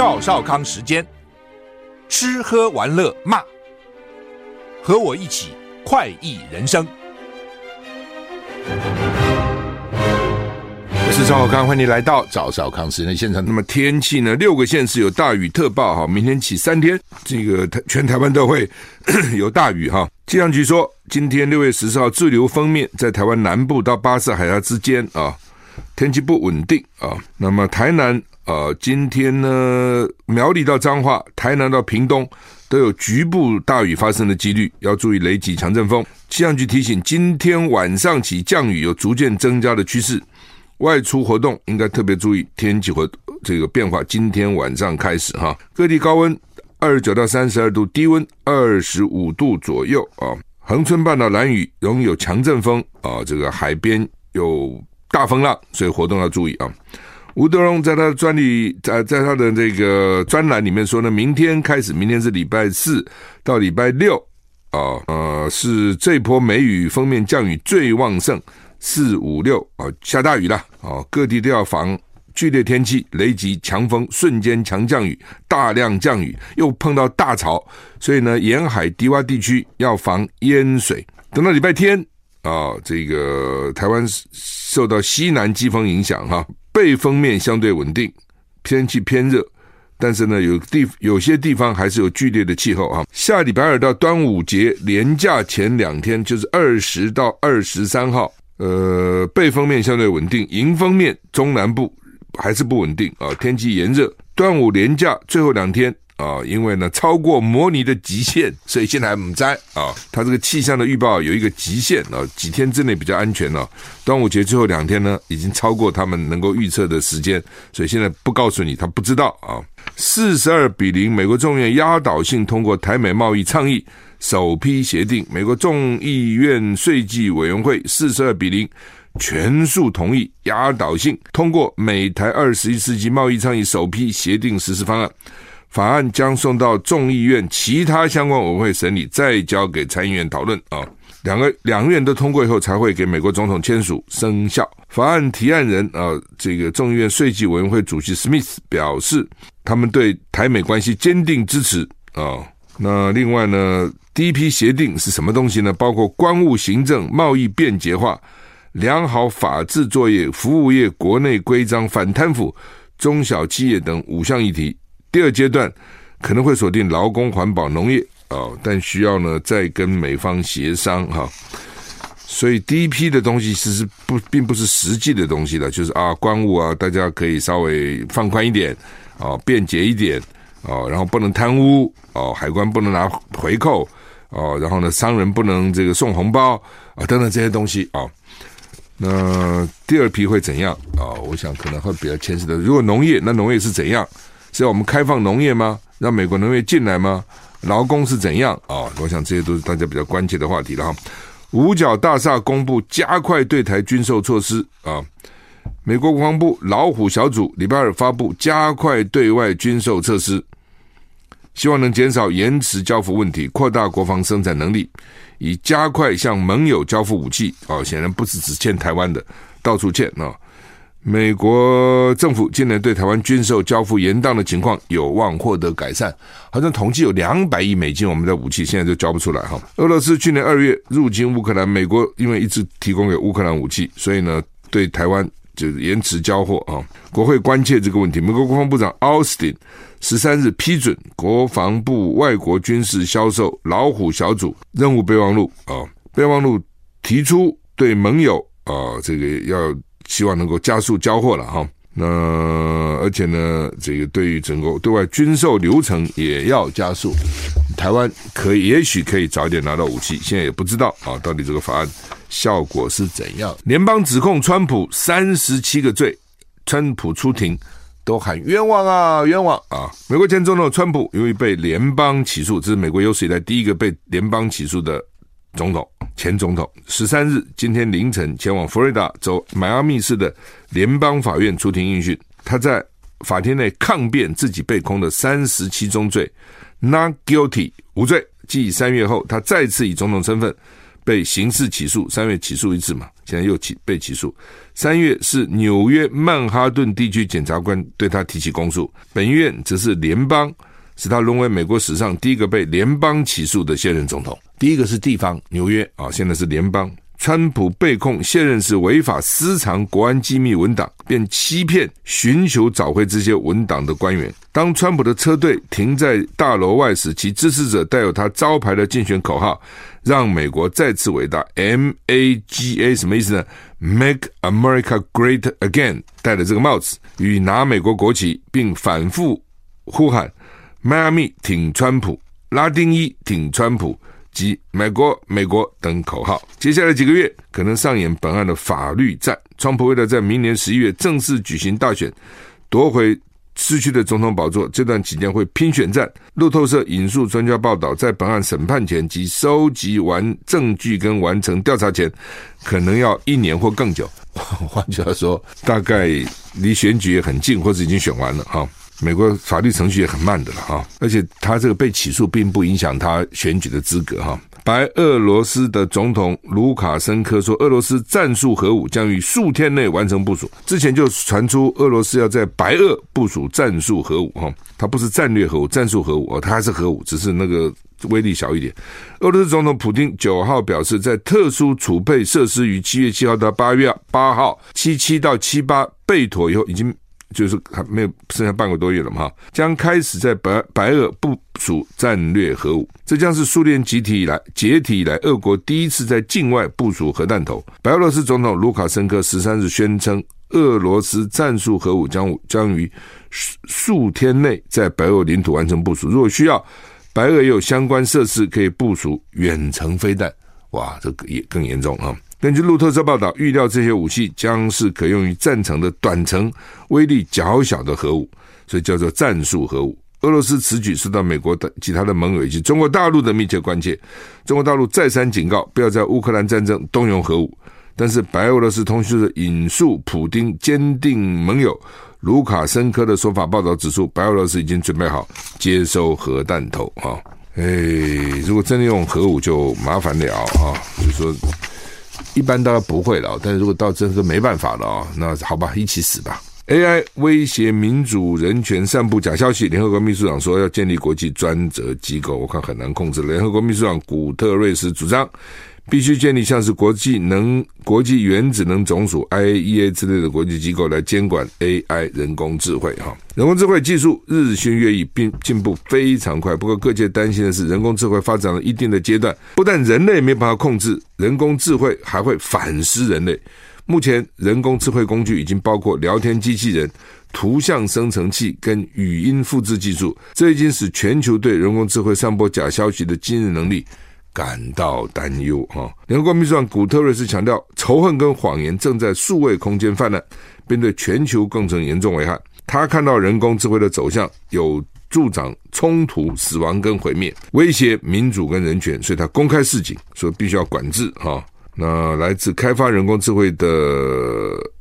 赵少康时间，吃喝玩乐骂，和我一起快意人生。我是赵少康，欢迎你来到赵少康时间现场。那么天气呢？六个县市有大雨特报哈，明天起三天，这个台全台湾都会 有大雨哈。气象局说，今天六月十四号滞留封面在台湾南部到巴士海峡之间啊，天气不稳定啊。那么台南。呃，今天呢，苗栗到彰化、台南到屏东都有局部大雨发生的几率，要注意雷击、强阵风。气象局提醒，今天晚上起降雨有逐渐增加的趋势，外出活动应该特别注意天气和这个变化。今天晚上开始哈，各地高温二十九到三十二度，低温二十五度左右啊。恒春半岛蓝雨容易有强阵风啊，这个海边有大风浪，所以活动要注意啊。吴德荣在他的专利在在他的这个专栏里面说呢，明天开始，明天是礼拜四到礼拜六啊，呃，是这波梅雨锋面降雨最旺盛，四五六啊下大雨了啊，各地都要防剧烈天气、雷击、强风、瞬间强降雨、大量降雨，又碰到大潮，所以呢，沿海低洼地区要防淹水。等到礼拜天啊，这个台湾受到西南季风影响哈。背风面相对稳定，天气偏热，但是呢，有地有些地方还是有剧烈的气候啊。下礼拜二到端午节连假前两天，就是二十到二十三号，呃，背风面相对稳定，迎风面中南部还是不稳定啊，天气炎热。端午连假最后两天。啊，因为呢超过模拟的极限，所以现在还不摘啊。它这个气象的预报有一个极限啊，几天之内比较安全了。端午节最后两天呢，已经超过他们能够预测的时间，所以现在不告诉你，他不知道啊。四十二比零，美国众议院压倒性通过台美贸易倡议首批协定。美国众议院税计委员会四十二比零全数同意，压倒性通过美台二十一世纪贸易倡议首批协定实施方案。法案将送到众议院其他相关委员会审理，再交给参议院讨论啊。两个两院都通过以后，才会给美国总统签署生效。法案提案人啊，这个众议院税计委员会主席史密斯表示，他们对台美关系坚定支持啊。那另外呢，第一批协定是什么东西呢？包括关务行政、贸易便捷化、良好法治作业、服务业国内规章、反贪腐、中小企业等五项议题。第二阶段可能会锁定劳工、环保、农业啊，但需要呢再跟美方协商哈。所以第一批的东西其实不并不是实际的东西了，就是啊，关务啊，大家可以稍微放宽一点啊，便捷一点啊，然后不能贪污哦，海关不能拿回扣哦，然后呢，商人不能这个送红包啊，等等这些东西啊。那第二批会怎样啊？我想可能会比较牵涉的。如果农业，那农业是怎样？是要我们开放农业吗？让美国农业进来吗？劳工是怎样啊、我想这些都是大家比较关切的话题了哈。五角大厦公布加快对台军售措施啊。美国国防部老虎小组礼拜二发布加快对外军售措施，希望能减少延迟交付问题，扩大国防生产能力，以加快向盟友交付武器。哦，显然不是只欠台湾的，到处欠啊。美国政府近年对台湾军售交付延宕的情况有望获得改善，好像统计有两百亿美金我们的武器现在就交不出来哈。俄罗斯去年二月入侵乌克兰，美国因为一直提供给乌克兰武器，所以呢对台湾就是延迟交货啊。国会关切这个问题，美国国防部长奥斯汀十三日批准国防部外国军事销售老虎小组任务备忘录啊，备忘录提出对盟友啊这个要。希望能够加速交货了哈。那而且呢，这个对于整个对外军售流程也要加速。台湾可以，也许可以早点拿到武器，现在也不知道啊，到底这个法案效果是怎样。联邦指控川普三十七个罪，川普出庭都喊冤枉啊，冤枉啊！美国前总统川普由于被联邦起诉，这是美国有史以来第一个被联邦起诉的总统。前总统十三日今天凌晨前往佛罗里达州迈阿密市的联邦法院出庭应讯，他在法庭内抗辩自己被控的三十七宗罪，not guilty 无罪。继三月后，他再次以总统身份被刑事起诉，三月起诉一次嘛，现在又起被起诉。三月是纽约曼哈顿地区检察官对他提起公诉，本院则是联邦，使他沦为美国史上第一个被联邦起诉的现任总统。第一个是地方，纽约啊，现在是联邦。川普被控现任是违法私藏国安机密文档，便欺骗、寻求找回这些文档的官员。当川普的车队停在大楼外时，其支持者带有他招牌的竞选口号“让美国再次伟大 ”（MAGA） 什么意思呢？“Make America Great Again”，戴着这个帽子与拿美国国旗，并反复呼喊“迈阿密挺川普”、“拉丁裔挺川普”。及美国、美国等口号。接下来几个月可能上演本案的法律战。川普为了在明年十一月正式举行大选，夺回失去的总统宝座，这段期间会拼选战。路透社引述专家报道，在本案审判前及收集完证据跟完成调查前，可能要一年或更久。换句话说，大概离选举也很近，或者已经选完了哈。美国法律程序也很慢的了哈，而且他这个被起诉并不影响他选举的资格哈。白俄罗斯的总统卢卡申科说，俄罗斯战术核武将于数天内完成部署。之前就传出俄罗斯要在白俄部署战术核武哈，它不是战略核武，战术核武哦，它还是核武，只是那个威力小一点。俄罗斯总统普丁九号表示，在特殊储备设施于七月七号到八月八号七七到七八备妥以后，已经。就是还没有剩下半个多月了嘛，哈，将开始在白白俄部署战略核武，这将是苏联解体以来解体以来俄国第一次在境外部署核弹头。白俄罗斯总统卢卡申科十三日宣称，俄罗斯战术核武将将于数天内在白俄领土完成部署，如果需要，白俄也有相关设施可以部署远程飞弹。哇，这个也更严重啊！根据路透社报道，预料这些武器将是可用于战场的短程、威力较小的核武，所以叫做战术核武。俄罗斯此举受到美国的其他的盟友以及中国大陆的密切关切。中国大陆再三警告，不要在乌克兰战争动用核武。但是白俄罗斯通讯社引述普丁坚定盟友卢卡申科的说法报道指出，白俄罗斯已经准备好接收核弹头。哈，哎，如果真的用核武，就麻烦了啊！就说。一般大家不会了，但是如果到真是没办法了啊，那好吧，一起死吧。AI 威胁民主人权，散布假消息。联合国秘书长说要建立国际专责机构，我看很难控制。联合国秘书长古特瑞斯主张。必须建立像是国际能、国际原子能总署 IAEA 之类的国际机构来监管 AI 人工智慧。哈，人工智慧技术日新月异，并进步非常快。不过，各界担心的是，人工智慧发展了一定的阶段，不但人类没办法控制，人工智慧还会反噬人类。目前，人工智慧工具已经包括聊天机器人、图像生成器跟语音复制技术，这已经使全球对人工智慧散播假消息的惊人能力。感到担忧哈！联合国秘书长古特瑞斯强调，仇恨跟谎言正在数位空间泛滥，并对全球构成严重危害。他看到人工智慧的走向有助长冲突、死亡跟毁灭，威胁民主跟人权，所以他公开示警，说必须要管制哈。那来自开发人工智慧的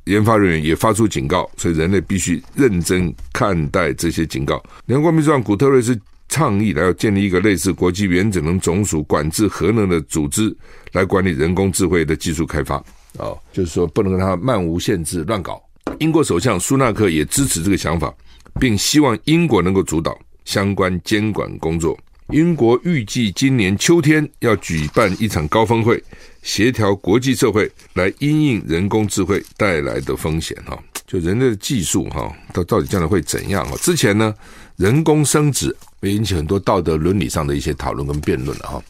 研发人员也发出警告，所以人类必须认真看待这些警告。联合国秘书长古特瑞斯。倡议来要建立一个类似国际原子能总署管制核能的组织，来管理人工智慧的技术开发。哦，就是说不能让它漫无限制乱搞。英国首相苏纳克也支持这个想法，并希望英国能够主导相关监管工作。英国预计今年秋天要举办一场高峰会，协调国际社会来因应人工智慧带来的风险。哈，就人类的技术哈，到到底将来会怎样？哈，之前呢，人工生殖。会引起很多道德伦理上的一些讨论跟辩论了哈，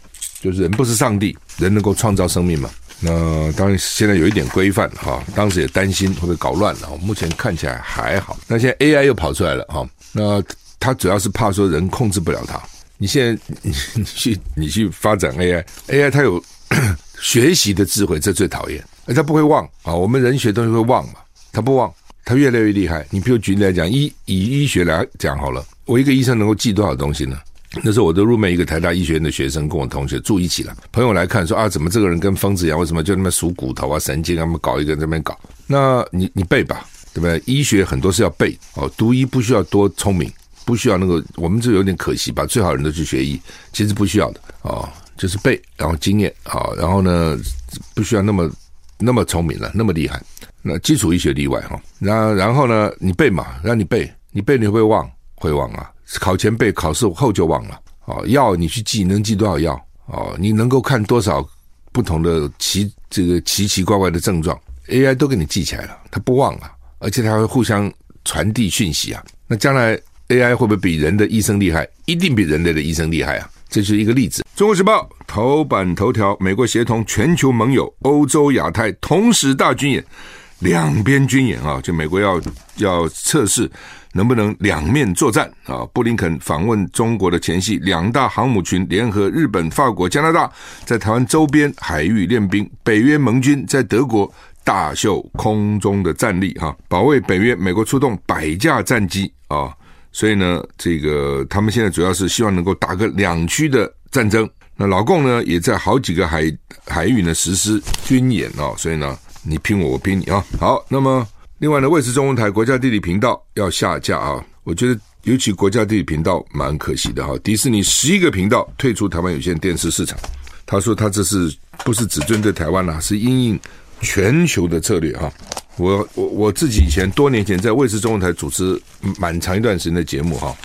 就是人不是上帝，人能够创造生命嘛？那当然现在有一点规范哈，当时也担心会不会搞乱了，目前看起来还好。那现在 AI 又跑出来了哈，那它主要是怕说人控制不了它。你现在你 你去你去发展 AI，AI 它有 学习的智慧，这最讨厌。而它不会忘啊，我们人学东西会忘嘛，它不忘，它越来越厉害。你比如举例来讲，医以医学来讲好了，我一个医生能够记多少东西呢？那时候我都入门一个台大医学院的学生，跟我同学住一起了。朋友来看说啊，怎么这个人跟疯子一样？为什么就那么数骨头啊、神经啊？他们搞一个在那边搞。那你你背吧，对不对？医学很多是要背哦，读医不需要多聪明，不需要那个。我们这有点可惜，把最好人都去学医，其实不需要的哦，就是背，然后经验啊、哦，然后呢不需要那么那么聪明了，那么厉害。那基础医学例外哈。然然后呢，你背嘛，让你背，你背你会忘？会忘啊。考前背，考试后就忘了。哦，药你去记，能记多少药？哦，你能够看多少不同的奇这个奇奇怪怪的症状？AI 都给你记起来了，它不忘啊，而且它会互相传递讯息啊。那将来 AI 会不会比人的医生厉害？一定比人类的医生厉害啊！这是一个例子。中国时报头版头条：美国协同全球盟友，欧洲亚太同时大军演，两边军演啊，就美国要要测试。能不能两面作战啊？布林肯访问中国的前夕，两大航母群联合日本、法国、加拿大，在台湾周边海域练兵。北约盟军在德国大秀空中的战力，哈，保卫北约。美国出动百架战机啊，所以呢，这个他们现在主要是希望能够打个两区的战争。那老共呢，也在好几个海海域呢实施军演啊，所以呢，你拼我，我拼你啊。好，那么。另外呢，卫视中文台国家地理频道要下架啊！我觉得尤其国家地理频道蛮可惜的哈。迪士尼十一个频道退出台湾有线电视市场，他说他这是不是只针对台湾啦、啊，是因应全球的策略哈。我我我自己以前多年前在卫视中文台主持蛮长一段时间的节目哈，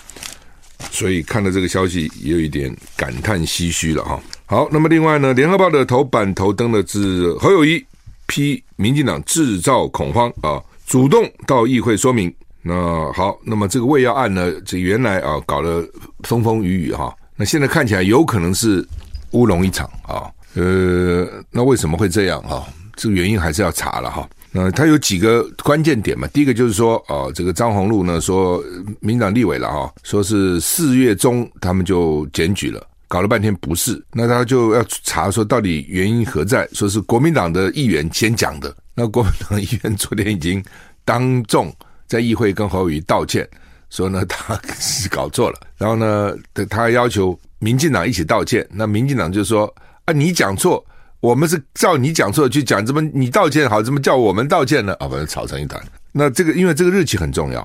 所以看到这个消息也有一点感叹唏嘘了哈。好，那么另外呢，联合报的头版头登的是侯友谊批民进党制造恐慌啊。主动到议会说明，那好，那么这个喂药案呢，这原来啊搞了风风雨雨哈，那现在看起来有可能是乌龙一场啊，呃，那为什么会这样啊？这个原因还是要查了哈。那它有几个关键点嘛？第一个就是说，哦，这个张宏禄呢说，民党立委了哈，说是四月中他们就检举了，搞了半天不是，那他就要查说到底原因何在，说是国民党的议员先讲的。那国民党议员昨天已经当众在议会跟侯友宜道歉，说呢他是搞错了，然后呢他要求民进党一起道歉。那民进党就说啊，你讲错，我们是照你讲错去讲，怎么你道歉好，怎么叫我们道歉呢？啊，反正吵成一团。那这个因为这个日期很重要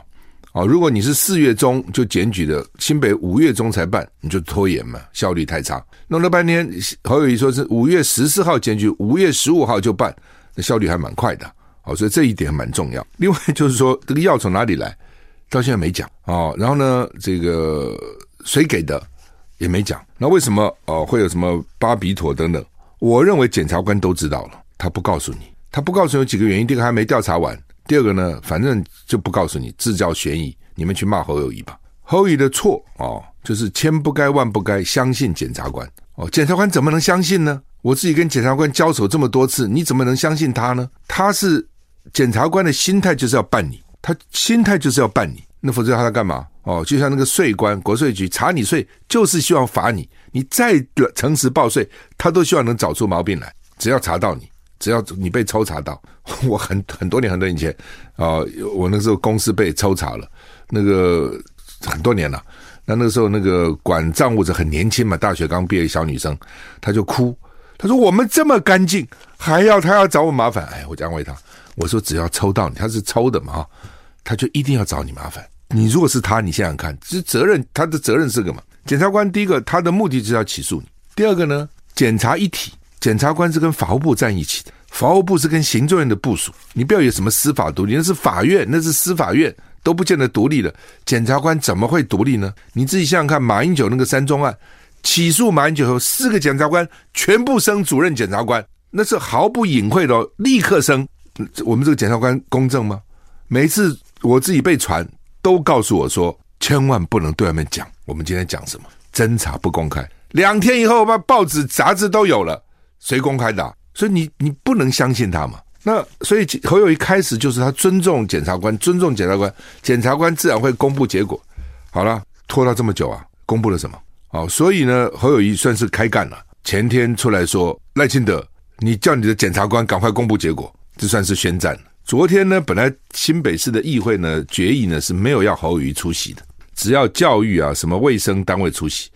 啊，如果你是四月中就检举的，新北五月中才办，你就拖延嘛，效率太差。弄了半天，侯友宜说是五月十四号检举，五月十五号就办。那效率还蛮快的，哦，所以这一点蛮重要。另外就是说，这个药从哪里来，到现在没讲哦。然后呢，这个谁给的也没讲。那为什么哦会有什么巴比妥等等？我认为检察官都知道了，他不告诉你，他不告诉有几个原因。第一个还没调查完，第二个呢，反正就不告诉你，制造悬疑。你们去骂侯友谊吧。侯友谊的错哦，就是千不该万不该相信检察官哦。检察官怎么能相信呢？我自己跟检察官交手这么多次，你怎么能相信他呢？他是检察官的心态就是要办你，他心态就是要办你，那否则他要干嘛？哦，就像那个税官，国税局查你税，就是希望罚你。你再诚实报税，他都希望能找出毛病来。只要查到你，只要你被抽查到，我很很多年很多年前啊，我那时候公司被抽查了，那个很多年了。那那个时候那个管账务者很年轻嘛，大学刚毕业小女生，她就哭。他说：“我们这么干净，还要他要找我麻烦？哎，我就安慰他，我说只要抽到你，他是抽的嘛，他就一定要找你麻烦。你如果是他，你想想看，这责任他的责任是个嘛？检察官第一个他的目的就是要起诉你，第二个呢，检察一体，检察官是跟法务部站一起的，法务部是跟行政院的部署，你不要有什么司法独立，那是法院，那是司法院都不见得独立的，检察官怎么会独立呢？你自己想想看，马英九那个三中案。”起诉马英九后，四个检察官全部升主任检察官，那是毫不隐晦的，立刻升。我们这个检察官公正吗？每次我自己被传，都告诉我说，千万不能对外面讲我们今天讲什么，侦查不公开。两天以后，把报纸杂志都有了，谁公开的？所以你你不能相信他嘛。那所以侯友宜开始就是他尊重检察官，尊重检察官，检察官自然会公布结果。好了，拖到这么久啊，公布了什么？好，所以呢，侯友宜算是开干了。前天出来说赖清德，你叫你的检察官赶快公布结果，这算是宣战。昨天呢，本来新北市的议会呢决议呢是没有要侯友宜出席的，只要教育啊什么卫生单位出席。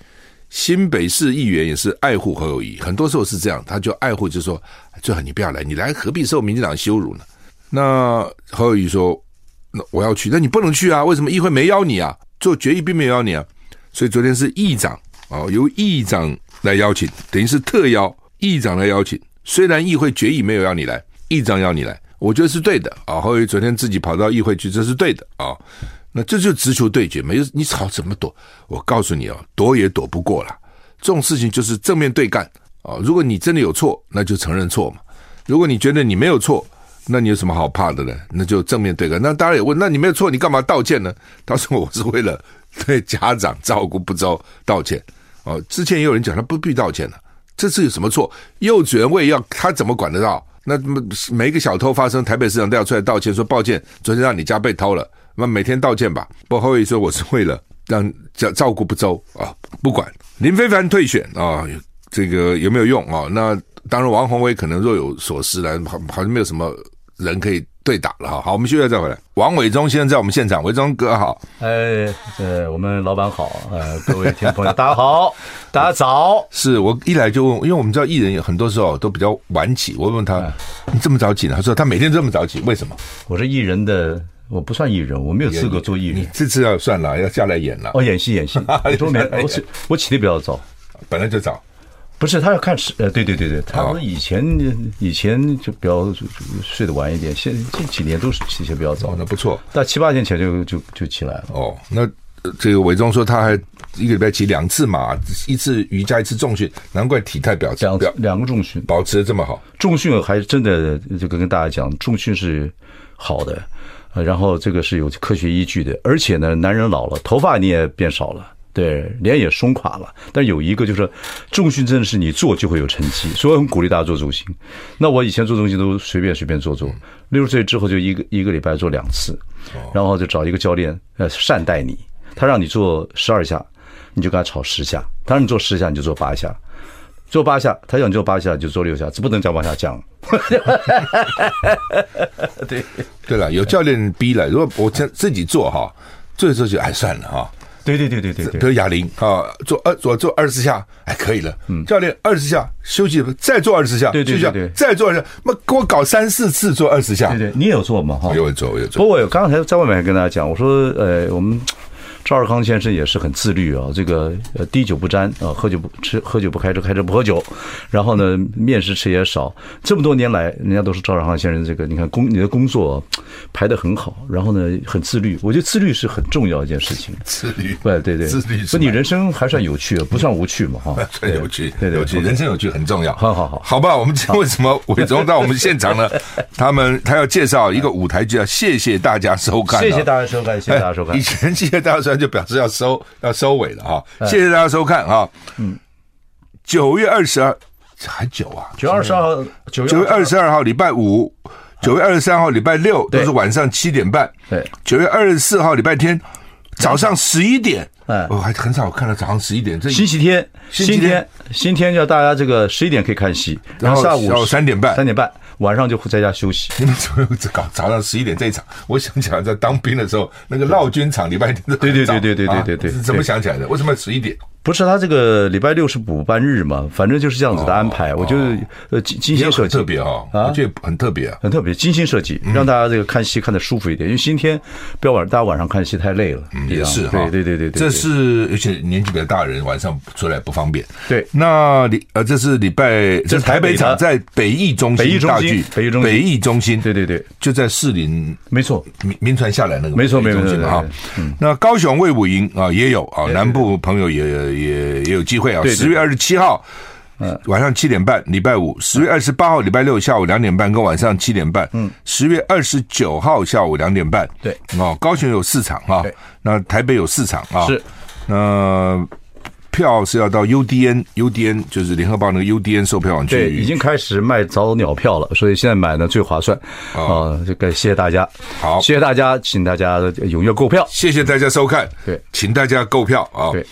新北市议员也是爱护侯友谊，很多时候是这样，他就爱护，就是说最好你不要来，你来何必受民进党羞辱呢？那侯友谊说，那我要去，那你不能去啊？为什么议会没邀你啊？做决议并没有邀你啊？所以昨天是议长哦，由议长来邀请，等于是特邀议长来邀请。虽然议会决议没有要你来，议长要你来，我觉得是对的啊。侯友宜昨天自己跑到议会去，这是对的啊。那这就直球对决，没有你吵怎么躲？我告诉你哦，躲也躲不过了。这种事情就是正面对干啊！如果你真的有错，那就承认错嘛；如果你觉得你没有错，那你有什么好怕的呢？那就正面对干。那当然也问，那你没有错，你干嘛道歉呢？他说我是为了对家长照顾不周道歉。哦，之前也有人讲他不必道歉了，这次有什么错？幼稚园卫要他怎么管得到？那么每一个小偷发生，台北市长都要出来道歉，说抱歉，昨天让你家被偷了。那每天道歉吧。不过侯友宜说我是为了让 照照顾不周啊，不管林非凡退选啊，这个有没有用啊？那当然王宏伟可能若有所思了，好好像没有什么人可以对打了哈。好，我们休息再回来。王伟忠先生在我们现场，伟忠哥好。哎，呃，我们老板好，呃，各位听众朋友大家好，大家早。是我一来就问，因为我们知道艺人很多时候都比较晚起，我问他你这么早起呢？他说他每天这么早起，为什么？我是艺人的。我不算艺人，我没有资格做艺人。你这次要算了，要下来演了。哦，演戏演戏。我说没，我起我起的比较早，本来就早。不是他要看时，呃，对对对对，他说以前、哦、以前就比较睡得晚一点，现近几年都是起的比较早。哦，那不错。但七八年前就就就起来了。哦，那这个伟忠说他还一个礼拜起两次马，一次瑜伽，一次重训，难怪体态表两两个重训保持的这么好。重训还真的就跟跟大家讲，重训是好的。然后这个是有科学依据的，而且呢，男人老了，头发你也变少了，对，脸也松垮了。但有一个就是，重训真的是你做就会有成绩，所以我很鼓励大家做重心。那我以前做重训都随便随便做做，六十岁之后就一个一个礼拜做两次，然后就找一个教练呃善待你，他让你做十二下，你就跟他吵十下；他让你做十下，你就做八下。做八下，他想做八下就做六下，这不能再往下降。对对了，有教练逼了。如果我自自己做哈，做的时候就哎算了哈。对对对对对，比如哑铃啊，做二做做二十下，哎可以了。嗯，教练二十下休息，再做二十下，对对对对，再做二十下，那给我搞三四次做二十下。对对，你也有做吗？哈，有做有做。不过我刚才在外面还跟大家讲，我说呃我们。赵尔康先生也是很自律啊，这个呃滴酒不沾啊，喝酒不吃，喝酒不开车，开车不喝酒，然后呢面食吃也少。这么多年来，人家都是赵尔康先生这个，你看工你的工作排得很好，然后呢很自律。我觉得自律是很重要一件事情。自律，对对对，自律。不，你人生还算有趣，不算无趣嘛哈。算有趣，对对，有趣，人生有趣很重要。好好好，好吧，我们今天为什么 伟忠到我们现场呢？他们他要介绍一个舞台剧，叫谢谢大家收看。谢谢大家收看，谢谢大家收看。以前谢谢大家收看就表示要收。要收尾了哈，谢谢大家收看啊。嗯，九月二十二还久啊，九月二十二号，九月二十二号礼拜五，九月二十三号礼拜六都是晚上七点半。对，九月二十四号礼拜天早上十一点。哎，我还很少看到早上十一点。这星期天，星期天，星期天叫大家这个十一点可以看戏，然后下午三点半，三点半。晚上就会在家休息。你们怎么搞早上十一点这一场？我想起来在当兵的时候，那个闹军场礼拜天。对对对对对对对对，怎么想起来的？为什么要十一点？不是他这个礼拜六是补班日嘛？反正就是这样子的安排。我觉得呃精精心设计，特别哈啊，我觉得很特别啊，很特别，精心设计，让大家这个看戏看的舒服一点。因为今天不要晚，大家晚上看戏太累了。嗯也是哈，对对对对，这是而且年纪比较大的人晚上出来不方便。对，那礼呃这是礼拜这是台北场在北艺中心大剧，北艺中心，北艺中心，对对对，就在士林，没错，名名传下来那个没错没错啊。那高雄魏武营啊也有啊，南部朋友也也也有。机会啊！十月二十七号，嗯，晚上七点半，礼拜五；十月二十八号，礼拜六下午两点半，跟晚上七点半。嗯，十月二十九号下午两点半。对，哦，高雄有四场啊，那台北有四场啊。是，那票是要到 UDN，UDN 就是联合报那个 UDN 售票网去。对，已经开始卖早鸟票了，所以现在买呢最划算啊！这个谢谢大家，好，谢谢大家，请大家踊跃购票，谢谢大家收看，对，请大家购票啊！对。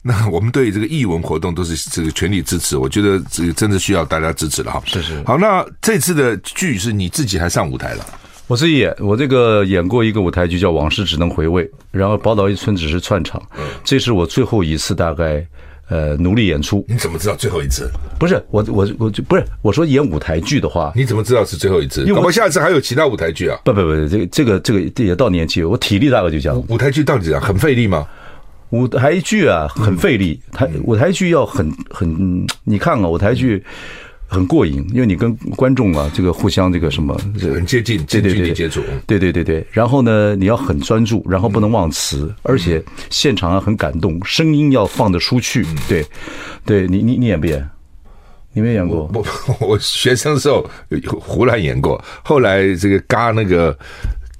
那我们对这个艺文活动都是这个全力支持，我觉得这个真的需要大家支持了哈。是是。好，那这次的剧是你自己还上舞台了？我自己演，我这个演过一个舞台剧叫《往事只能回味》，然后《宝岛一村》只是串场。嗯。这是我最后一次大概呃努力演出。你怎么知道最后一次？不是我我我就不是我说演舞台剧的话，你怎么知道是最后一次？因为我下一次还有其他舞台剧啊。不不不，这个这个这个也到年纪，我体力大概就这样。舞台剧到底怎样？很费力吗？舞台剧啊，很费力。台舞台剧要很很，你看啊，舞台剧很过瘾，因为你跟观众啊，这个互相这个什么，很接近，近距离接触。对对对对。然后呢，你要很专注，然后不能忘词，而且现场啊很感动，声音要放得出去。对，对你你你演不演？你没演过？我 我学生时候胡乱演过，后来这个嘎那个。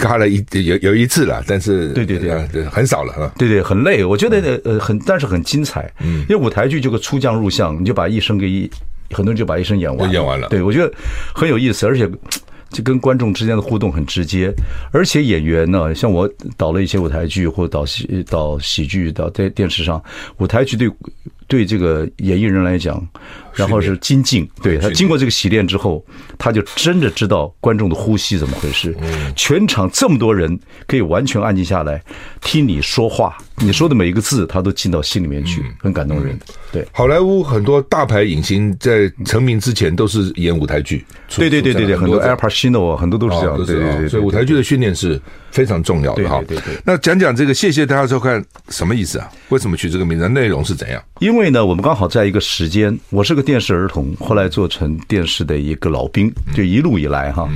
嘎了一有有一次了，但是对对对，对很少了哈。对对，很累。我觉得呃很，但是很精彩。嗯，因为舞台剧就个出将入相，你就把一生给一，很多人就把一生演完。演完了。对，我觉得很有意思，而且就跟观众之间的互动很直接。而且演员呢，像我导了一些舞台剧，或导戏导喜剧，导在电视上，舞台剧对。对这个演艺人来讲，然后是精进，对他经过这个洗练之后，他就真的知道观众的呼吸怎么回事。全场这么多人可以完全安静下来听你说话，你说的每一个字他都进到心里面去，很感动人。对，好莱坞很多大牌影星在成名之前都是演舞台剧。对对对对对，很多 Al Pacino 啊，很多都是这样。对对对，所以舞台剧的训练是非常重要的哈。对对对。那讲讲这个，谢谢大家收看，什么意思啊？为什么取这个名字？内容是怎样？因为呢，我们刚好在一个时间，我是个电视儿童，后来做成电视的一个老兵，就一路以来哈。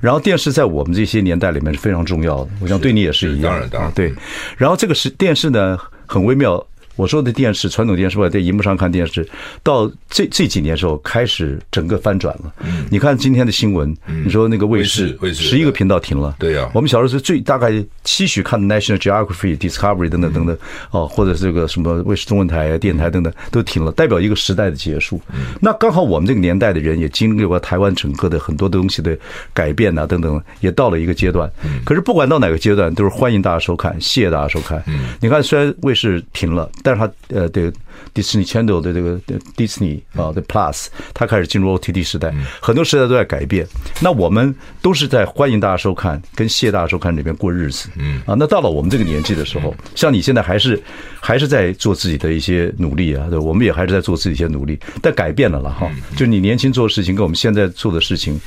然后电视在我们这些年代里面是非常重要的，我想对你也是一样。当然，当然，对。然后这个是电视呢，很微妙。我说的电视，传统电视，或者在荧幕上看电视，到这这几年时候开始整个翻转了。嗯，你看今天的新闻，你说那个卫视，卫视十一个频道停了。对呀，我们小时候是最大概期许看的 National Geography、Discovery 等等等等，哦，或者这个什么卫视中文台、电台等等都停了，代表一个时代的结束。那刚好我们这个年代的人也经历过台湾整个的很多东西的改变啊，等等，也到了一个阶段。可是不管到哪个阶段，都是欢迎大家收看，谢谢大家收看。你看，虽然卫视停了。但是它呃，对，Disney Channel 的这个 Disney 啊的 Plus，它开始进入 OTT 时代，很多时代都在改变。那我们都是在欢迎大家收看，跟谢大家收看里边过日子。嗯啊，那到了我们这个年纪的时候，像你现在还是还是在做自己的一些努力啊，对，我们也还是在做自己一些努力，但改变了了哈。就你年轻做的事情跟我们现在做的事情，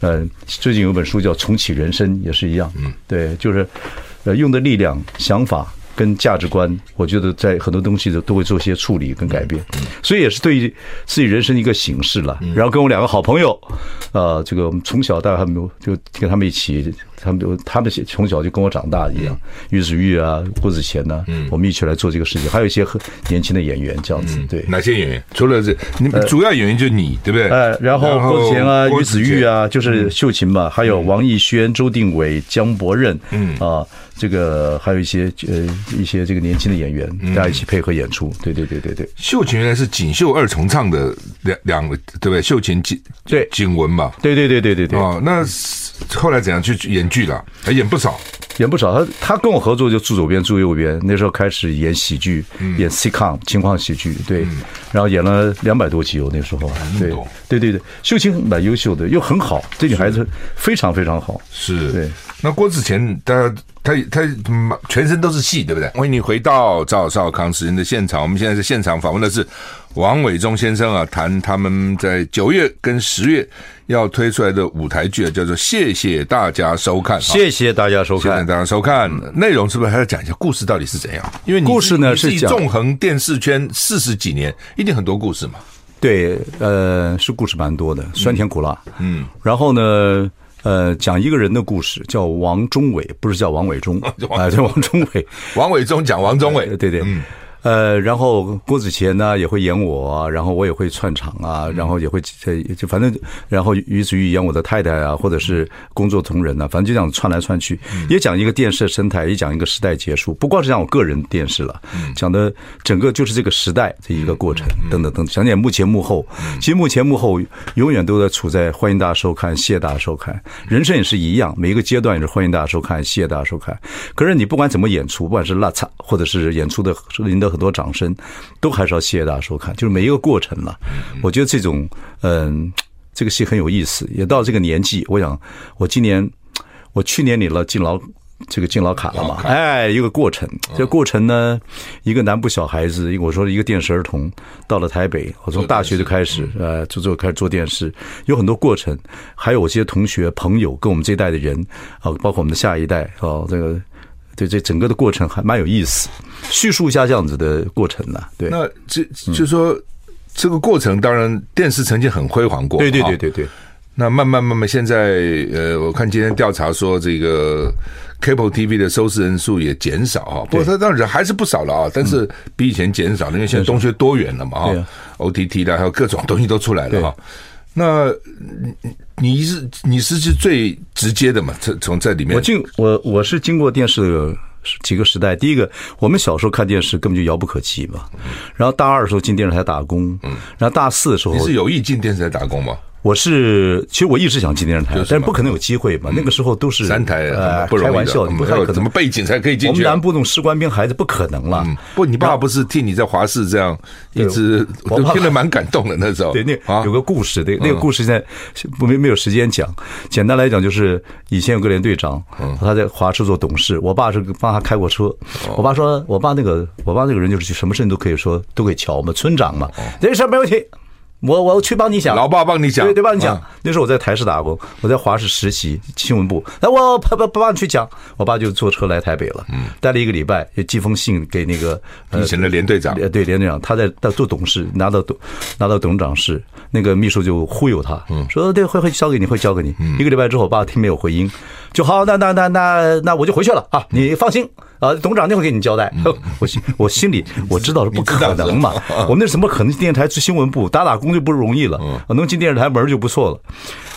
呃，最近有本书叫《重启人生》，也是一样。嗯，对，就是呃，用的力量、想法。跟价值观，我觉得在很多东西都都会做些处理跟改变，所以也是对于自己人生一个形式了。然后跟我两个好朋友，呃，这个我们从小大概他们就跟他们一起，他们就他们从小就跟我长大一样，于子玉啊，郭子乾呐，我们一起来做这个事情。还有一些很年轻的演员这样子，对，哪些演员？除了这，你们主要演员就你，对不对？哎，然后郭子乾啊，于子玉啊，就是秀琴嘛，还有王艺轩、周定伟、江伯任，嗯啊。这个还有一些呃一些这个年轻的演员，大家一起配合演出，对对对对对。秀琴原来是锦绣二重唱的两两个，对不对？秀琴锦对景文嘛，对对对对对对。哦，那后来怎样去演剧了？还演不少，演不少。他他跟我合作就住左边住右边，那时候开始演喜剧，演 sitcom 情况喜剧，对。然后演了两百多集我，那时候对对对对。秀清蛮优秀的，又很好，这女孩子非常非常好。是，对。那郭子乾，他他他全身都是戏，对不对？欢迎你回到赵少康时间的现场。我们现在在现场访问的是王伟忠先生啊，谈他们在九月跟十月要推出来的舞台剧，叫做《谢谢大家收看》。谢谢大家收看，谢谢大家收看。内容是不是还要讲一下故事到底是怎样？因为故事呢是纵横电视圈四十几年，一定很多故事嘛。对，呃，是故事蛮多的，酸甜苦辣。嗯，然后呢？呃，讲一个人的故事，叫王中伟，不是叫王伟忠，啊，叫王中伟。王伟忠讲王中伟，对对。呃，然后郭子乾呢也会演我啊，然后我也会串场啊，然后也会就反正，然后于子玉演我的太太啊，或者是工作同仁啊，反正就这样串来串去，也讲一个电视的生态，也讲一个时代结束，不光是讲我个人电视了，讲的整个就是这个时代这一个过程，等等等，讲点幕前幕后，其实幕前幕后永远都在处在欢迎大家收看，谢谢大家收看，人生也是一样，每一个阶段也是欢迎大家收看，谢谢大家收看。可是你不管怎么演出，不管是邋遢，或者是演出的赢得很多掌声，都还是要谢谢大家收看。就是每一个过程了，我觉得这种嗯，这个戏很有意思。也到这个年纪，我想我今年我去年领了敬老这个敬老卡了嘛？哎，一个过程。这个过程呢，一个南部小孩子，我说一个电视儿童到了台北，我从大学就开始呃，就做开始做电视，有很多过程。还有我这些同学朋友，跟我们这一代的人啊，包括我们的下一代啊，这个。对，这整个的过程还蛮有意思，叙述一下这样子的过程呢。对，那这就是说这个过程，当然电视曾经很辉煌过。对对对对对。那慢慢慢慢，现在呃，我看今天调查说，这个 Cable TV 的收视人数也减少哈。不过它当然还是不少了啊，但是比以前减少了，因为现在东西多元了嘛哈。OTT 的还有各种东西都出来了哈。那你你是你是是最直接的嘛？从从在里面，我进我我是经过电视的几个时代。第一个，我们小时候看电视根本就遥不可及嘛。然后大二的时候进电视台打工，嗯，然后大四的时候你是有意进电视台打工吗？我是，其实我一直想进电视台，但是不可能有机会嘛。那个时候都是三台，不开玩笑，你不太可能。怎么背景才可以进去？我们南部那种士官兵孩子不可能了。不，你爸爸不是替你在华视这样一直，我听得蛮感动的那时候。对，那有个故事，那那个故事现在不没没有时间讲。简单来讲，就是以前有个连队长，他在华视做董事，我爸是帮他开过车。我爸说，我爸那个我爸那个人就是什么事情都可以说，都可以乔嘛，村长嘛，这事没问题。我我去帮你讲，老爸帮你讲，对对，帮你讲。那时候我在台视打工，我在华视实习新闻部，那我不不不帮你去讲，我爸就坐车来台北了，嗯，待了一个礼拜，也寄封信给那个以前的连队长，对连队长，他在在做董事，拿到董拿到董事长室，那个秘书就忽悠他，嗯，说对会会交给你，会交给你。一个礼拜之后，我爸听没有回音，就好，那那那那那我就回去了啊，你放心。啊，董事长那会给你交代。我心我心里我知道是不可能嘛，我们那怎么可能电视台去新闻部打打工就不容易了？我能进电视台门就不错了。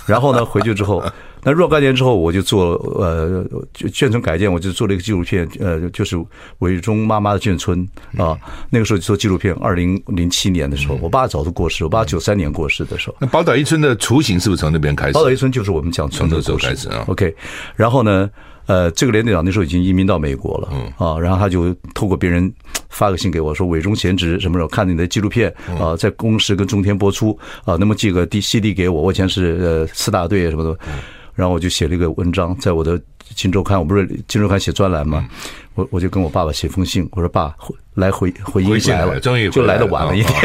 然后呢，回去之后，那若干年之后，我就做呃，就眷村改建，我就做了一个纪录片，呃，就是伟忠妈妈的眷村啊。那个时候就做纪录片，二零零七年的时候，我爸早就过世，我爸九三年过世的时候。那宝岛一村的雏形是不是从那边开始？宝岛一村就是我们讲村的时候开始啊。OK，然后呢？呃，这个连队长那时候已经移民到美国了，嗯啊，然后他就透过别人发个信给我说，伟忠贤侄什么时候看你的纪录片啊，在公视跟中天播出啊，那么寄个 D C D 给我？我以前是呃四大队什么的，然后我就写了一个文章，在我的《金周刊》，我不是《金周刊》写专栏吗？我我就跟我爸爸写封信，我说爸，来回回音来了，终于就来的晚了一点。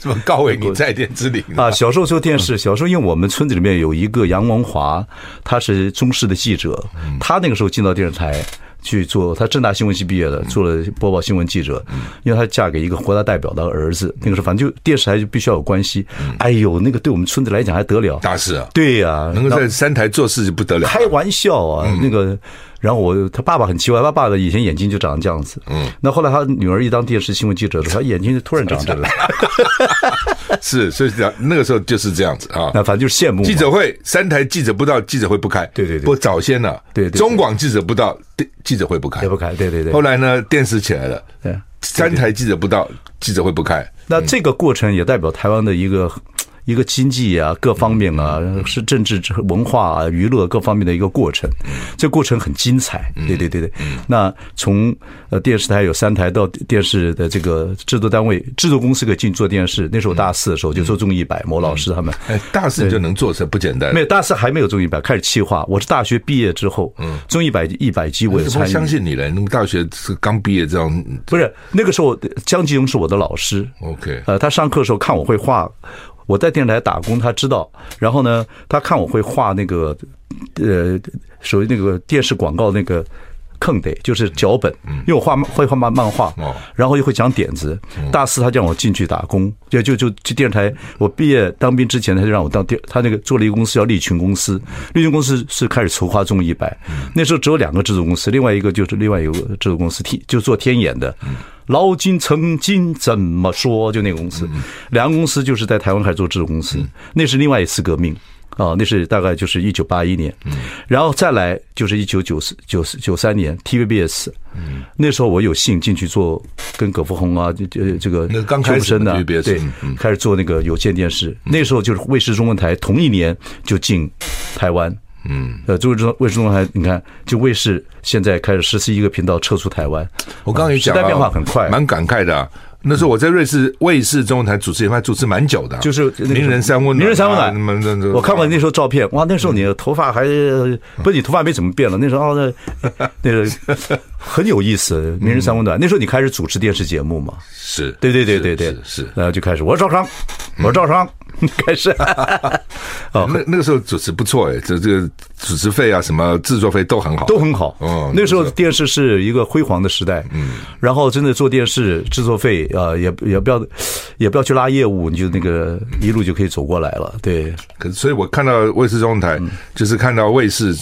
这么告慰你在天之灵啊！小时候做电视，小时候因为我们村子里面有一个杨文华，他是中视的记者，他那个时候进到电视台去做，他正大新闻系毕业的，做了播报新闻记者。因为他嫁给一个国家代表的儿子，那个时候反正就电视台就必须要有关系。哎呦，那个对我们村子来讲还得了？大事啊！对呀，能够在三台做事就不得了。开玩笑啊，那个。然后我他爸爸很奇怪，他爸爸以前眼睛就长这样子，嗯，那后来他女儿一当电视新闻记者的时候，他眼睛就突然长这了，是，所以讲那个时候就是这样子啊，那反正就是羡慕。记者会三台记者不到，记者会不开，对对对，不早先了，对对，中广记者不到，记者会不开，不开，对对对。后来呢，电视起来了，对，三台记者不到，记者会不开。那这个过程也代表台湾的一个。一个经济啊，各方面啊，是政治、文化啊、娱乐各方面的一个过程。这过程很精彩，对对对对。那从呃电视台有三台到电视的这个制作单位、制作公司可以进做电视。那时候大四的时候就做综艺百，某老师他们。哎，大四就能做，成不简单。没有大四还没有综艺百，开始企划。我是大学毕业之后，嗯，综艺百一百集我也参与。相信你了，那么大学是刚毕业这样。不是那个时候，江吉荣是我的老师。OK，呃，他上课的时候看我会画。我在电视台打工，他知道。然后呢，他看我会画那个，呃，属于那个电视广告那个坑得，就是脚本。因为我画会画漫漫画，然后又会讲点子。大四他叫我进去打工，就就就去电视台。我毕业当兵之前，他就让我当电，他那个做了一个公司叫利群公司。利群公司是开始筹划综艺百，那时候只有两个制作公司，另外一个就是另外一个制作公司天就做天眼的。老金曾经怎么说？就那个公司，两个公司就是在台湾开始做制作公司，那是另外一次革命。啊，那是大概就是一九八一年，嗯，然后再来就是一九九四九四九三年 TVBS，嗯，那时候我有幸进去做跟葛福洪啊，这这个刚开始的 TVBS 对，开始做那个有线电视，那时候就是卫视中文台同一年就进台湾，嗯，呃，中卫卫视中文台，你看就卫视现在开始实施一个频道撤出台湾，我刚刚也讲，时代变化很快，蛮感慨的。那时候我在瑞士卫视中文台主持，也还主持蛮久的，就是名人三温暖，名人三温暖。我看过那时候照片，哇，那时候你的头发还不是你头发没怎么变了。那时候那 那个很有意思，名人三温暖。那时候你开始主持电视节目嘛？是，对对对对对，是。然后就开始，我是赵商，我是赵昌，开始。哦，那那个时候主持不错哎，这这个主持费啊，什么制作费都很好，都很好。哦，那时候电视是一个辉煌的时代。嗯，然后真的做电视制作费。啊，也也不要，也不要去拉业务，你就那个一路就可以走过来了。对，可所以我看到卫视中文台，就是看到卫视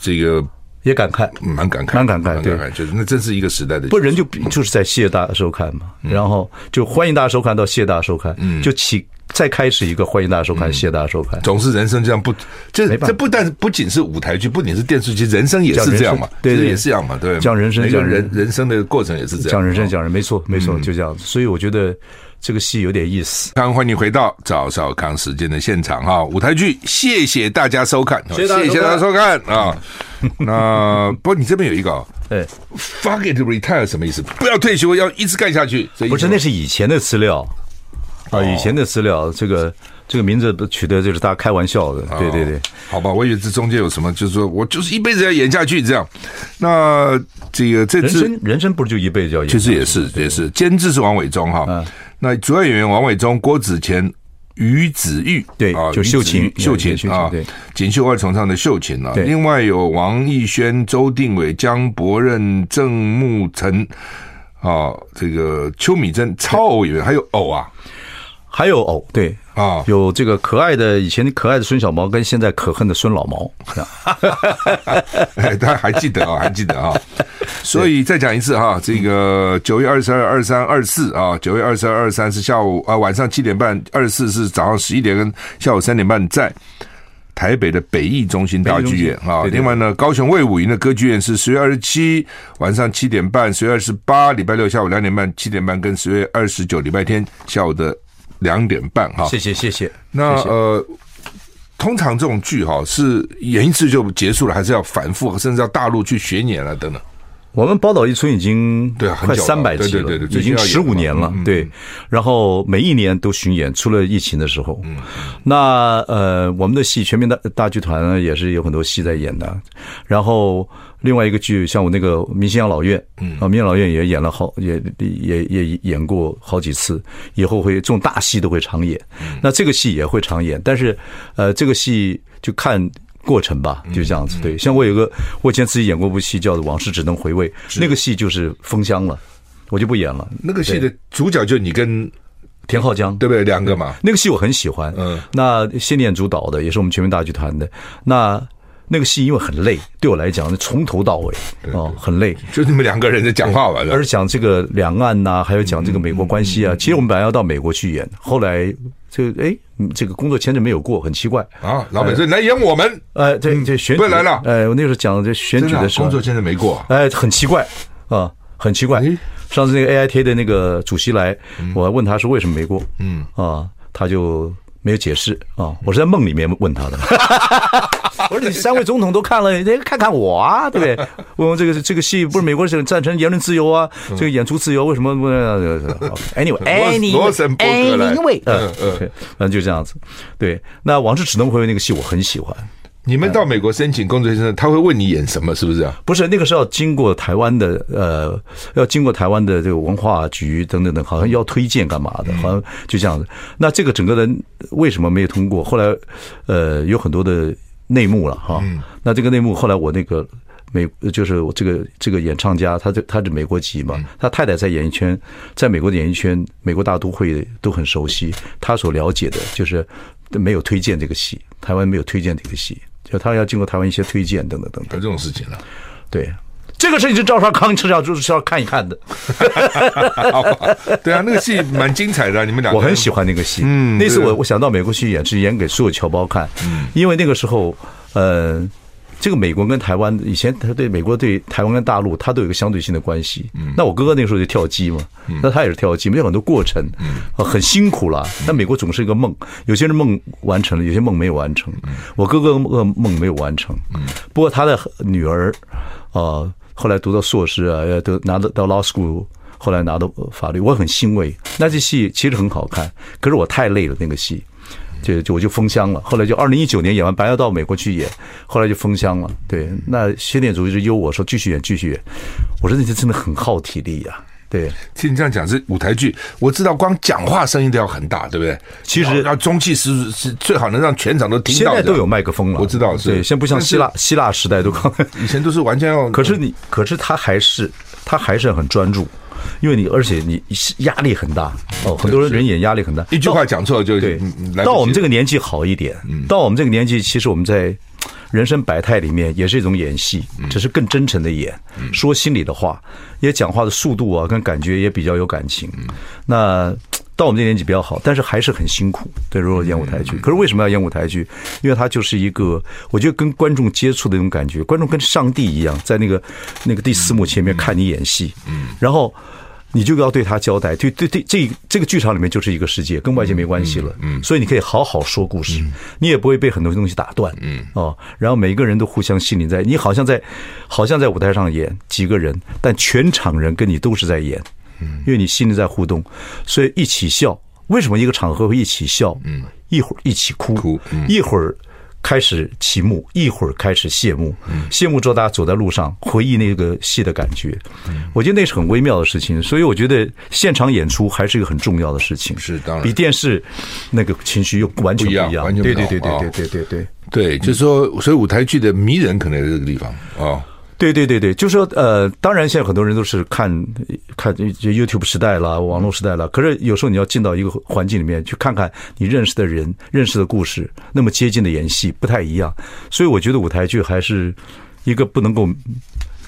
这个也感慨，蛮感慨，蛮感慨，对，就是那真是一个时代的。不，人就就是在谢大收看嘛，然后就欢迎大家收看到谢大收看，嗯就起。再开始一个欢迎大家收看，谢谢大家收看。总是人生这样不，这这不但不仅是舞台剧，不仅是电视剧，人生也是这样嘛，对，也是这样嘛，对。讲人生，讲人人生的过程也是这样。讲人生，讲人，没错，没错，就这样子。所以我觉得这个戏有点意思。刚欢迎回到赵少康时间的现场哈，舞台剧，谢谢大家收看，谢谢大家收看啊。那不过你这边有一个，哎，fuck it retire 什么意思？不要退休，要一直干下去。不是，那是以前的资料。啊，以前的资料，这个这个名字取得就是大家开玩笑的，对对对，好吧，我以为这中间有什么，就是说我就是一辈子要演下去这样。那这个这次人生人生不是就一辈子要演？其实也是也是，监制是王伟忠哈。那主要演员王伟忠、郭子乾、于子玉，对啊，就秀琴秀琴啊，锦绣二重唱的秀琴啊。另外有王艺轩、周定伟、江伯任、郑慕辰啊，这个邱米珍超偶演员，还有偶啊。还有偶，对啊，有这个可爱的以前可爱的孙小毛，跟现在可恨的孙老毛，哎，大家还记得啊，还记得啊，所以再讲一次哈，这个九月二十二、二三、二四啊，九月二十二、二三是下午啊晚上七点半，二十四是早上十一点跟下午三点半，在台北的北艺中心大剧院啊。另外呢，高雄卫武营的歌剧院是十月二十七晚上七点半，十月二十八礼拜六下午两点半、七点半，跟十月二十九礼拜天下午的。两点半哈，谢谢谢谢。那呃，通常这种剧哈是演一次就结束了，还是要反复，甚至要大陆去巡演了等等。我们宝岛一村已经对快三百集了，对对对，已经十五年了。对，然后每一年都巡演，除了疫情的时候。嗯，那呃，我们的戏全民大大剧团呢，也是有很多戏在演的。然后另外一个剧，像我那个明星养老院，嗯啊，明星养老院也演了好，也也也演过好几次。以后会这种大戏都会常演，那这个戏也会常演，但是呃，这个戏就看。过程吧，就这样子。对，像我有个，我以前自己演过部戏，叫做《往事只能回味》，那个戏就是封箱了，我就不演了。那个戏的主角就你跟田浩江，对不对？两个嘛。那个戏我很喜欢。嗯。那谢念主导的，也是我们全民大剧团的。那那个戏因为很累，对我来讲，从头到尾哦，很累。就你们两个人在讲话吧。而讲这个两岸呐，还有讲这个美国关系啊。其实我们本来要到美国去演，后来。这个哎，这个工作签证没有过，很奇怪。啊！老板说来演我们，哎，这这选举不来了，哎，我那时候讲这选举的时候，工作签证没过，哎，很奇怪啊，很奇怪。上次那个 AIT 的那个主席来，我问他说为什么没过，嗯。啊，他就。没有解释啊！我是在梦里面问他的。我说你三位总统都看了，你看看我啊，对不对？问问这个这个戏不是美国是赞成言论自由啊，这个演出自由为什么不？Anyway，Anyway，Anyway，嗯嗯，反正就这样子。对，那往事只能回味那个戏我很喜欢。你们到美国申请工作签证，他会问你演什么？是不是啊？不是，那个是要经过台湾的呃，要经过台湾的这个文化局等等等，好像要推荐干嘛的，好像就这样子。那这个整个人为什么没有通过？后来呃有很多的内幕了哈。那这个内幕后来我那个美就是我这个这个演唱家，他这他是美国籍嘛，他太太在演艺圈，在美国的演艺圈，美国大都会都很熟悉，他所了解的就是没有推荐这个戏，台湾没有推荐这个戏。就他要经过台湾一些推荐等等等等，这种事情了，对，这个事情是赵少康是要就是要看一看的。对啊，那个戏蛮精彩的，你们俩我很喜欢那个戏。嗯，那次我我想到美国去演，是演给所有侨胞看。嗯，因为那个时候，呃。这个美国跟台湾以前他对美国对台湾跟大陆他都有一个相对性的关系。嗯，那我哥哥那个时候就跳机嘛，那他也是跳机，没有很多过程，嗯，很辛苦了。但美国总是一个梦，有些人梦完成了，有些梦没有完成。我哥哥的梦没有完成。嗯，不过他的女儿啊，后来读到硕士啊，要得拿到到 law school，后来拿到法律，我很欣慰。那这戏其实很好看，可是我太累了那个戏。就就我就封箱了，后来就二零一九年演完，本来要到美国去演，后来就封箱了。对，那谢念祖一直邀我说继续演，继续演。我说那些真的很耗体力呀、啊。对，听你这样讲是舞台剧，我知道光讲话声音都要很大，对不对？其实要中气十足，是最好能让全场都听到。现在都有麦克风了，我知道是。对，现在不像希腊希腊时代都，以前都是完全要。可是你，可是他还是他还是很专注。因为你，而且你压力很大哦，很多人人演压力很大，一句话讲错了就对。到我们这个年纪好一点，到我们这个年纪，其实我们在人生百态里面也是一种演戏，只是更真诚的演，说心里的话，也讲话的速度啊跟感觉也比较有感情。那到我们这年纪比较好，但是还是很辛苦。对，如果演舞台剧，可是为什么要演舞台剧？因为它就是一个，我觉得跟观众接触的那种感觉，观众跟上帝一样，在那个那个第四幕前面看你演戏，嗯然后。你就要对他交代，对对对，这这个剧场里面就是一个世界，跟外界没关系了。嗯，所以你可以好好说故事，你也不会被很多东西打断。嗯，哦，然后每一个人都互相信任在，你好像在，好像在舞台上演几个人，但全场人跟你都是在演。嗯，因为你心里在互动，所以一起笑。为什么一个场合会一起笑？嗯，一会儿一起哭，哭，一会儿。开始起幕，一会儿开始谢幕。谢幕之后，大家走在路上，回忆那个戏的感觉。我觉得那是很微妙的事情，所以我觉得现场演出还是一个很重要的事情。是当然，比电视那个情绪又完全不一样。完全对对对对对对对对对，就是说，所以舞台剧的迷人可能在这个地方啊。对对对对，就说呃，当然现在很多人都是看看就 YouTube 时代了，网络时代了。可是有时候你要进到一个环境里面去看看你认识的人、认识的故事，那么接近的演戏不太一样。所以我觉得舞台剧还是一个不能够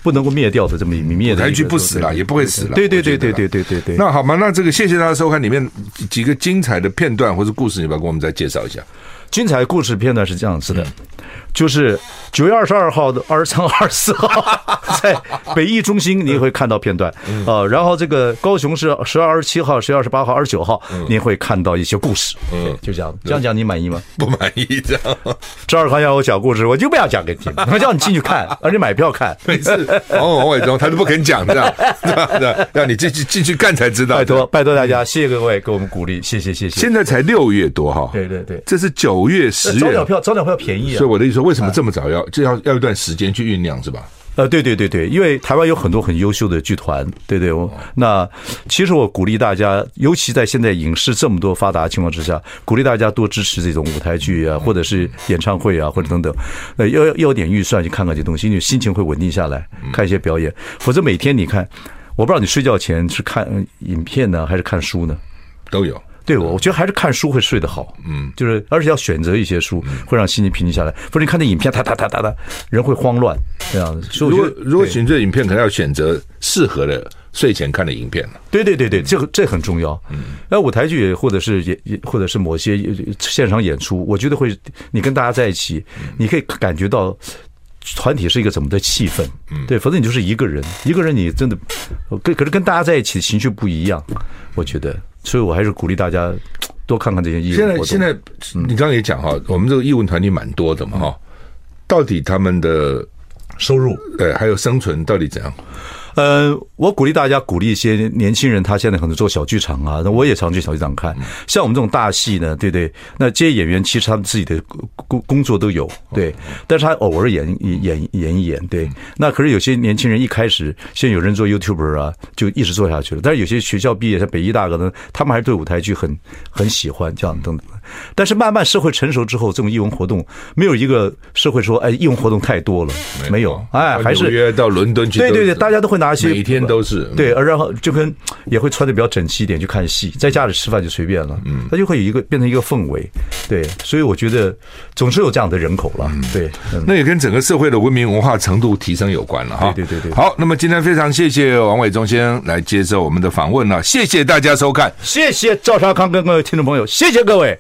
不能够灭掉的这么一灭的。舞台剧不死了，也不会死了。对对对对对对对对。那好嘛，那这个谢谢大家收看里面几个精彩的片段或者故事，你要不要给我们再介绍一下？精彩故事片段是这样子的。就是九月二十二号的二十三、二十四号，在北艺中心你会看到片段啊。然后这个高雄是十二、二十七号、十月二十八号、二十九号，你会看到一些故事。嗯，就这样，这样讲你满意吗？不满意这样。赵尔康要我讲故事，我就不要讲给你听，我叫你进去看，而且买票看。每次王王伟忠他都不肯讲，这样对吧？对，让你进去进去看才知道。拜托拜托大家，谢谢各位给我们鼓励，谢谢谢谢。现在才六月多哈，对对对，这是九月十月，早鸟票早鸟票便宜啊。所以我的意思说，为什么这么早要？这要要一段时间去酝酿，是吧？呃，对对对对，因为台湾有很多很优秀的剧团，对对。那其实我鼓励大家，尤其在现在影视这么多发达的情况之下，鼓励大家多支持这种舞台剧啊，或者是演唱会啊，或者等等。呃，要要有点预算去看看这东西，因为心情会稳定下来，看一些表演。否则每天你看，我不知道你睡觉前是看影片呢，还是看书呢？都有。对，我我觉得还是看书会睡得好，嗯，就是而且要选择一些书，会让心情平静下来。否则你看那影片，哒哒哒哒哒，人会慌乱这样子。如果如果选择影片，可能要选择适合的睡前看的影片。对对对对，这个这很重要。嗯，那舞台剧或者是演或者是某些现场演出，我觉得会你跟大家在一起，你可以感觉到团体是一个怎么的气氛。嗯，对，否则你就是一个人，一个人你真的跟可是跟大家在一起的情绪不一样，我觉得。所以，我还是鼓励大家多看看这些艺文活动。现在，现在你刚刚也讲哈，我们这个艺文团体蛮多的嘛哈，到底他们的收入，对，还有生存到底怎样？呃，我鼓励大家鼓励一些年轻人，他现在可能做小剧场啊，那我也常去小剧场看。像我们这种大戏呢，对对，那这些演员其实他们自己的工工作都有，对，但是他偶尔演演演一演，对。那可是有些年轻人一开始，现在有人做 YouTuber 啊，就一直做下去了。但是有些学校毕业，像北艺大可能，他们还是对舞台剧很很喜欢，这样等等。但是慢慢社会成熟之后，这种义文活动没有一个社会说，哎，义文活动太多了，没有，哎，还是纽约到伦敦去，对对对，大家都会拿一些，每天都是对，而然后就跟也会穿的比较整齐一点去看戏，在家里吃饭就随便了，嗯，它就会有一个变成一个氛围，对，所以我觉得总是有这样的人口了，对，那也跟整个社会的文明文化程度提升有关了哈，对对对对。好，那么今天非常谢谢王伟忠先生来接受我们的访问了，谢谢大家收看，谢谢赵少康跟各位听众朋友，谢谢各位。